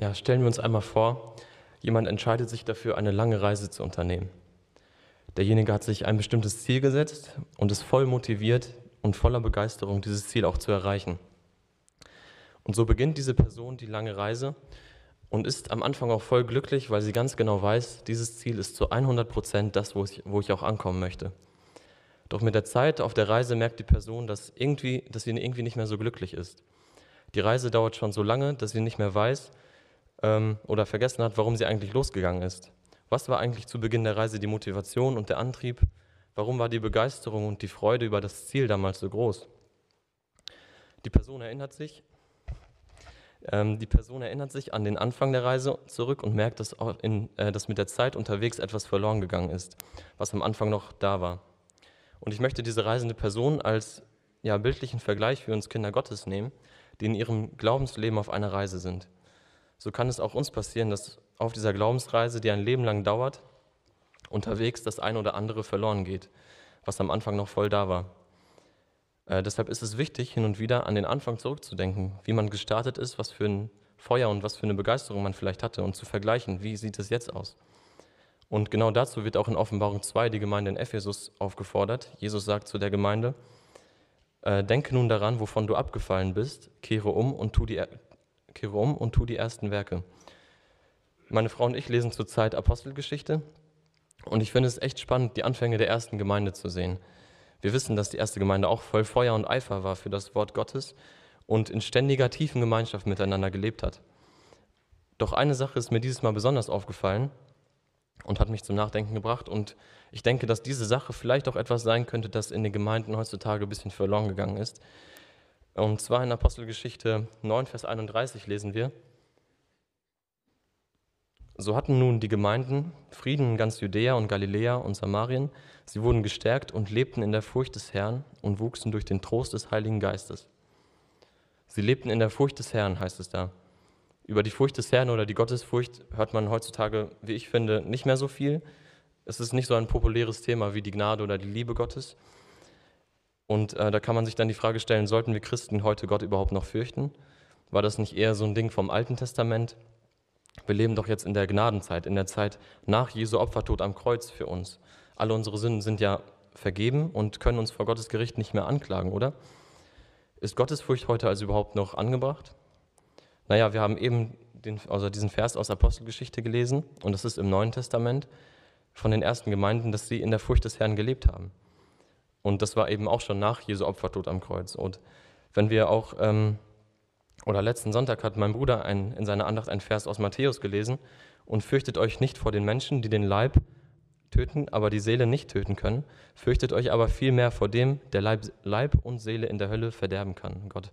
Ja, stellen wir uns einmal vor, jemand entscheidet sich dafür, eine lange Reise zu unternehmen. Derjenige hat sich ein bestimmtes Ziel gesetzt und ist voll motiviert und voller Begeisterung, dieses Ziel auch zu erreichen. Und so beginnt diese Person die lange Reise und ist am Anfang auch voll glücklich, weil sie ganz genau weiß, dieses Ziel ist zu 100 Prozent das, wo ich, wo ich auch ankommen möchte. Doch mit der Zeit auf der Reise merkt die Person, dass, irgendwie, dass sie irgendwie nicht mehr so glücklich ist. Die Reise dauert schon so lange, dass sie nicht mehr weiß, ähm, oder vergessen hat, warum sie eigentlich losgegangen ist. Was war eigentlich zu Beginn der Reise die Motivation und der Antrieb? Warum war die Begeisterung und die Freude über das Ziel damals so groß? Die Person erinnert sich, ähm, die Person erinnert sich an den Anfang der Reise zurück und merkt, dass, in, äh, dass mit der Zeit unterwegs etwas verloren gegangen ist, was am Anfang noch da war. Und ich möchte diese reisende Person als ja, bildlichen Vergleich für uns Kinder Gottes nehmen, die in ihrem Glaubensleben auf einer Reise sind so kann es auch uns passieren, dass auf dieser Glaubensreise, die ein Leben lang dauert, unterwegs das eine oder andere verloren geht, was am Anfang noch voll da war. Äh, deshalb ist es wichtig, hin und wieder an den Anfang zurückzudenken, wie man gestartet ist, was für ein Feuer und was für eine Begeisterung man vielleicht hatte und zu vergleichen, wie sieht es jetzt aus. Und genau dazu wird auch in Offenbarung 2 die Gemeinde in Ephesus aufgefordert. Jesus sagt zu der Gemeinde, äh, denke nun daran, wovon du abgefallen bist, kehre um und tu die, kehre um und tu die ersten Werke. Meine Frau und ich lesen zurzeit Apostelgeschichte und ich finde es echt spannend, die Anfänge der ersten Gemeinde zu sehen. Wir wissen, dass die erste Gemeinde auch voll Feuer und Eifer war für das Wort Gottes und in ständiger tiefen Gemeinschaft miteinander gelebt hat. Doch eine Sache ist mir dieses Mal besonders aufgefallen und hat mich zum Nachdenken gebracht. Und ich denke, dass diese Sache vielleicht auch etwas sein könnte, das in den Gemeinden heutzutage ein bisschen verloren gegangen ist. Und zwar in Apostelgeschichte 9, Vers 31 lesen wir, so hatten nun die Gemeinden Frieden in ganz Judäa und Galiläa und Samarien. Sie wurden gestärkt und lebten in der Furcht des Herrn und wuchsen durch den Trost des Heiligen Geistes. Sie lebten in der Furcht des Herrn, heißt es da. Über die Furcht des Herrn oder die Gottesfurcht hört man heutzutage, wie ich finde, nicht mehr so viel. Es ist nicht so ein populäres Thema wie die Gnade oder die Liebe Gottes. Und äh, da kann man sich dann die Frage stellen, sollten wir Christen heute Gott überhaupt noch fürchten? War das nicht eher so ein Ding vom Alten Testament? Wir leben doch jetzt in der Gnadenzeit, in der Zeit nach Jesu Opfertod am Kreuz für uns. Alle unsere Sünden sind ja vergeben und können uns vor Gottes Gericht nicht mehr anklagen, oder? Ist Gottesfurcht heute also überhaupt noch angebracht? Naja, wir haben eben den, also diesen Vers aus Apostelgeschichte gelesen und das ist im Neuen Testament von den ersten Gemeinden, dass sie in der Furcht des Herrn gelebt haben. Und das war eben auch schon nach Jesu Opfertod am Kreuz. Und wenn wir auch, ähm, oder letzten Sonntag hat mein Bruder ein, in seiner Andacht einen Vers aus Matthäus gelesen und fürchtet euch nicht vor den Menschen, die den Leib töten, aber die Seele nicht töten können. Fürchtet euch aber vielmehr vor dem, der Leib, Leib und Seele in der Hölle verderben kann. Gott.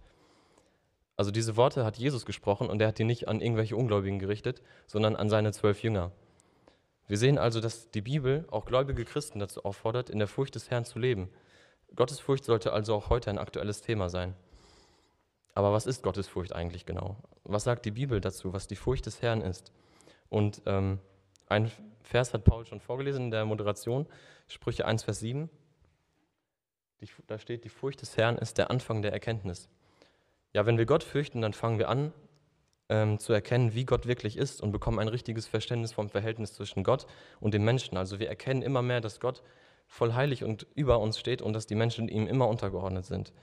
Also diese Worte hat Jesus gesprochen und er hat die nicht an irgendwelche Ungläubigen gerichtet, sondern an seine zwölf Jünger. Wir sehen also, dass die Bibel auch gläubige Christen dazu auffordert, in der Furcht des Herrn zu leben. Gottesfurcht sollte also auch heute ein aktuelles Thema sein. Aber was ist Gottesfurcht eigentlich genau? Was sagt die Bibel dazu, was die Furcht des Herrn ist? Und ähm, ein Vers hat Paul schon vorgelesen in der Moderation, Sprüche 1, Vers 7. Die, da steht, die Furcht des Herrn ist der Anfang der Erkenntnis. Ja, wenn wir Gott fürchten, dann fangen wir an, ähm, zu erkennen, wie Gott wirklich ist und bekommen ein richtiges Verständnis vom Verhältnis zwischen Gott und dem Menschen. Also wir erkennen immer mehr, dass Gott voll heilig und über uns steht und dass die Menschen ihm immer untergeordnet sind.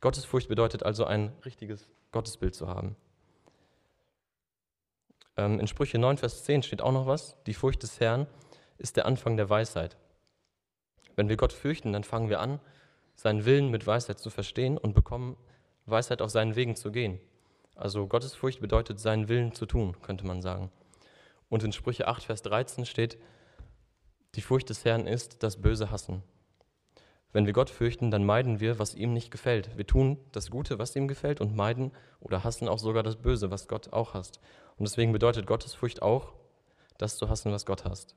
Gottesfurcht bedeutet also ein richtiges Gottesbild zu haben. Ähm, in Sprüche 9, Vers 10 steht auch noch was. Die Furcht des Herrn ist der Anfang der Weisheit. Wenn wir Gott fürchten, dann fangen wir an, seinen Willen mit Weisheit zu verstehen und bekommen Weisheit auf seinen Wegen zu gehen. Also Gottesfurcht bedeutet, seinen Willen zu tun, könnte man sagen. Und in Sprüche 8, Vers 13 steht, die Furcht des Herrn ist das böse Hassen. Wenn wir Gott fürchten, dann meiden wir, was ihm nicht gefällt. Wir tun das Gute, was ihm gefällt, und meiden oder hassen auch sogar das Böse, was Gott auch hasst. Und deswegen bedeutet Gottesfurcht auch, das zu hassen, was Gott hasst.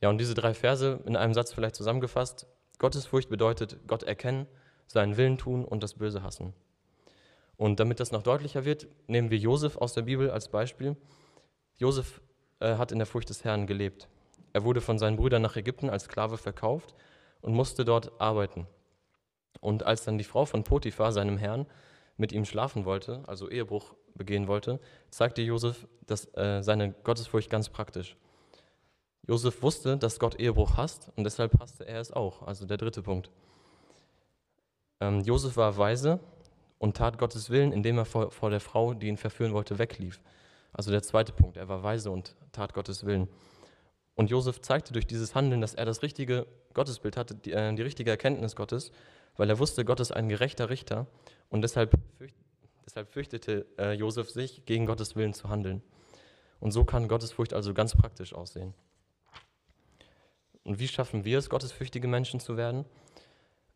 Ja, und diese drei Verse in einem Satz vielleicht zusammengefasst. Gottesfurcht bedeutet Gott erkennen, seinen Willen tun und das Böse hassen. Und damit das noch deutlicher wird, nehmen wir Josef aus der Bibel als Beispiel. Josef äh, hat in der Furcht des Herrn gelebt. Er wurde von seinen Brüdern nach Ägypten als Sklave verkauft und musste dort arbeiten. Und als dann die Frau von Potiphar, seinem Herrn, mit ihm schlafen wollte, also Ehebruch begehen wollte, zeigte Josef das, äh, seine Gottesfurcht ganz praktisch. Josef wusste, dass Gott Ehebruch hasst und deshalb hasste er es auch. Also der dritte Punkt. Ähm, Josef war weise und tat Gottes Willen, indem er vor, vor der Frau, die ihn verführen wollte, weglief. Also der zweite Punkt. Er war weise und tat Gottes Willen. Und Josef zeigte durch dieses Handeln, dass er das richtige Gottesbild hatte, die, äh, die richtige Erkenntnis Gottes, weil er wusste, Gott ist ein gerechter Richter und deshalb, fürcht, deshalb fürchtete äh, Josef sich, gegen Gottes Willen zu handeln. Und so kann Gottesfurcht also ganz praktisch aussehen. Und wie schaffen wir es, gottesfürchtige Menschen zu werden?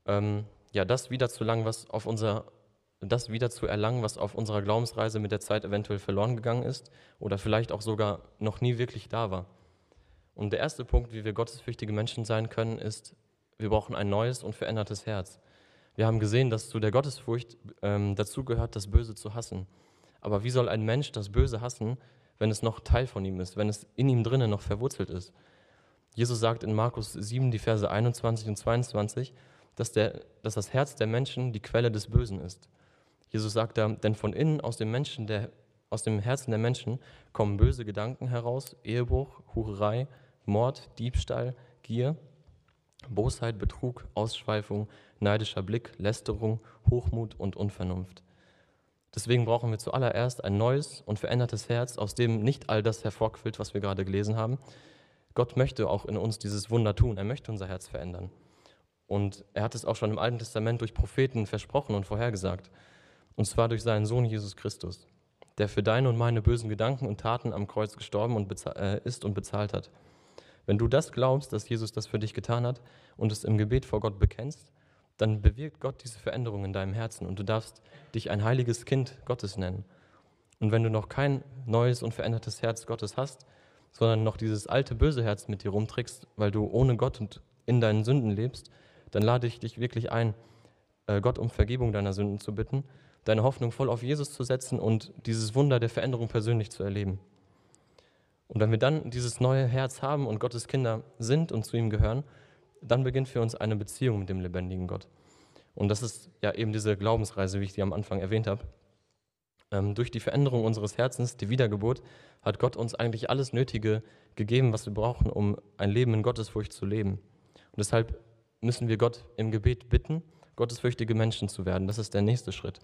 Ähm, ja, das wieder zu lang, was auf unser, das wieder zu erlangen, was auf unserer Glaubensreise mit der Zeit eventuell verloren gegangen ist oder vielleicht auch sogar noch nie wirklich da war. Und der erste Punkt, wie wir gottesfürchtige Menschen sein können, ist, wir brauchen ein neues und verändertes Herz. Wir haben gesehen, dass zu der Gottesfurcht ähm, dazu gehört, das Böse zu hassen. Aber wie soll ein Mensch das Böse hassen, wenn es noch Teil von ihm ist, wenn es in ihm drinnen noch verwurzelt ist? Jesus sagt in Markus 7, die Verse 21 und 22, dass, der, dass das Herz der Menschen die Quelle des Bösen ist. Jesus sagt da, denn von innen aus dem Menschen, der, aus dem Herzen der Menschen kommen böse Gedanken heraus, Ehebruch, Hurerei, Mord, Diebstahl, Gier, Bosheit, Betrug, Ausschweifung, neidischer Blick, Lästerung, Hochmut und Unvernunft. Deswegen brauchen wir zuallererst ein neues und verändertes Herz, aus dem nicht all das hervorquillt, was wir gerade gelesen haben. Gott möchte auch in uns dieses Wunder tun. Er möchte unser Herz verändern. Und er hat es auch schon im Alten Testament durch Propheten versprochen und vorhergesagt. Und zwar durch seinen Sohn Jesus Christus, der für deine und meine bösen Gedanken und Taten am Kreuz gestorben und äh, ist und bezahlt hat. Wenn du das glaubst, dass Jesus das für dich getan hat und es im Gebet vor Gott bekennst, dann bewirkt Gott diese Veränderung in deinem Herzen und du darfst dich ein heiliges Kind Gottes nennen. Und wenn du noch kein neues und verändertes Herz Gottes hast, sondern noch dieses alte böse Herz mit dir rumträgst, weil du ohne Gott und in deinen Sünden lebst, dann lade ich dich wirklich ein, äh, Gott um Vergebung deiner Sünden zu bitten, deine Hoffnung voll auf Jesus zu setzen und dieses Wunder der Veränderung persönlich zu erleben. Und wenn wir dann dieses neue Herz haben und Gottes Kinder sind und zu ihm gehören, dann beginnt für uns eine Beziehung mit dem lebendigen Gott. Und das ist ja eben diese Glaubensreise, wie ich die am Anfang erwähnt habe. Ähm, durch die Veränderung unseres Herzens, die Wiedergeburt, hat Gott uns eigentlich alles Nötige gegeben, was wir brauchen, um ein Leben in Gottesfurcht zu leben. Und deshalb müssen wir Gott im Gebet bitten, gottesfürchtige Menschen zu werden. Das ist der nächste Schritt.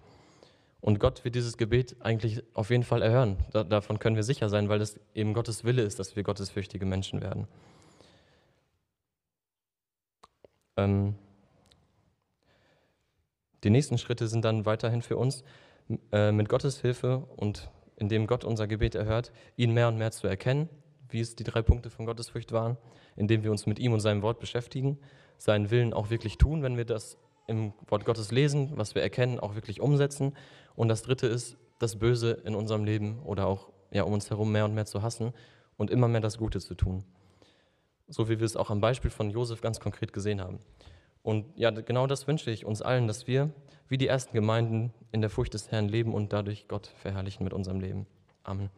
Und Gott wird dieses Gebet eigentlich auf jeden Fall erhören. Da, davon können wir sicher sein, weil es eben Gottes Wille ist, dass wir gottesfürchtige Menschen werden. Ähm die nächsten Schritte sind dann weiterhin für uns, äh, mit Gottes Hilfe und indem Gott unser Gebet erhört, ihn mehr und mehr zu erkennen, wie es die drei Punkte von Gottesfurcht waren, indem wir uns mit ihm und seinem Wort beschäftigen, seinen Willen auch wirklich tun, wenn wir das im Wort Gottes lesen, was wir erkennen, auch wirklich umsetzen. Und das Dritte ist, das Böse in unserem Leben oder auch ja, um uns herum mehr und mehr zu hassen und immer mehr das Gute zu tun. So wie wir es auch am Beispiel von Josef ganz konkret gesehen haben. Und ja, genau das wünsche ich uns allen, dass wir wie die ersten Gemeinden in der Furcht des Herrn leben und dadurch Gott verherrlichen mit unserem Leben. Amen.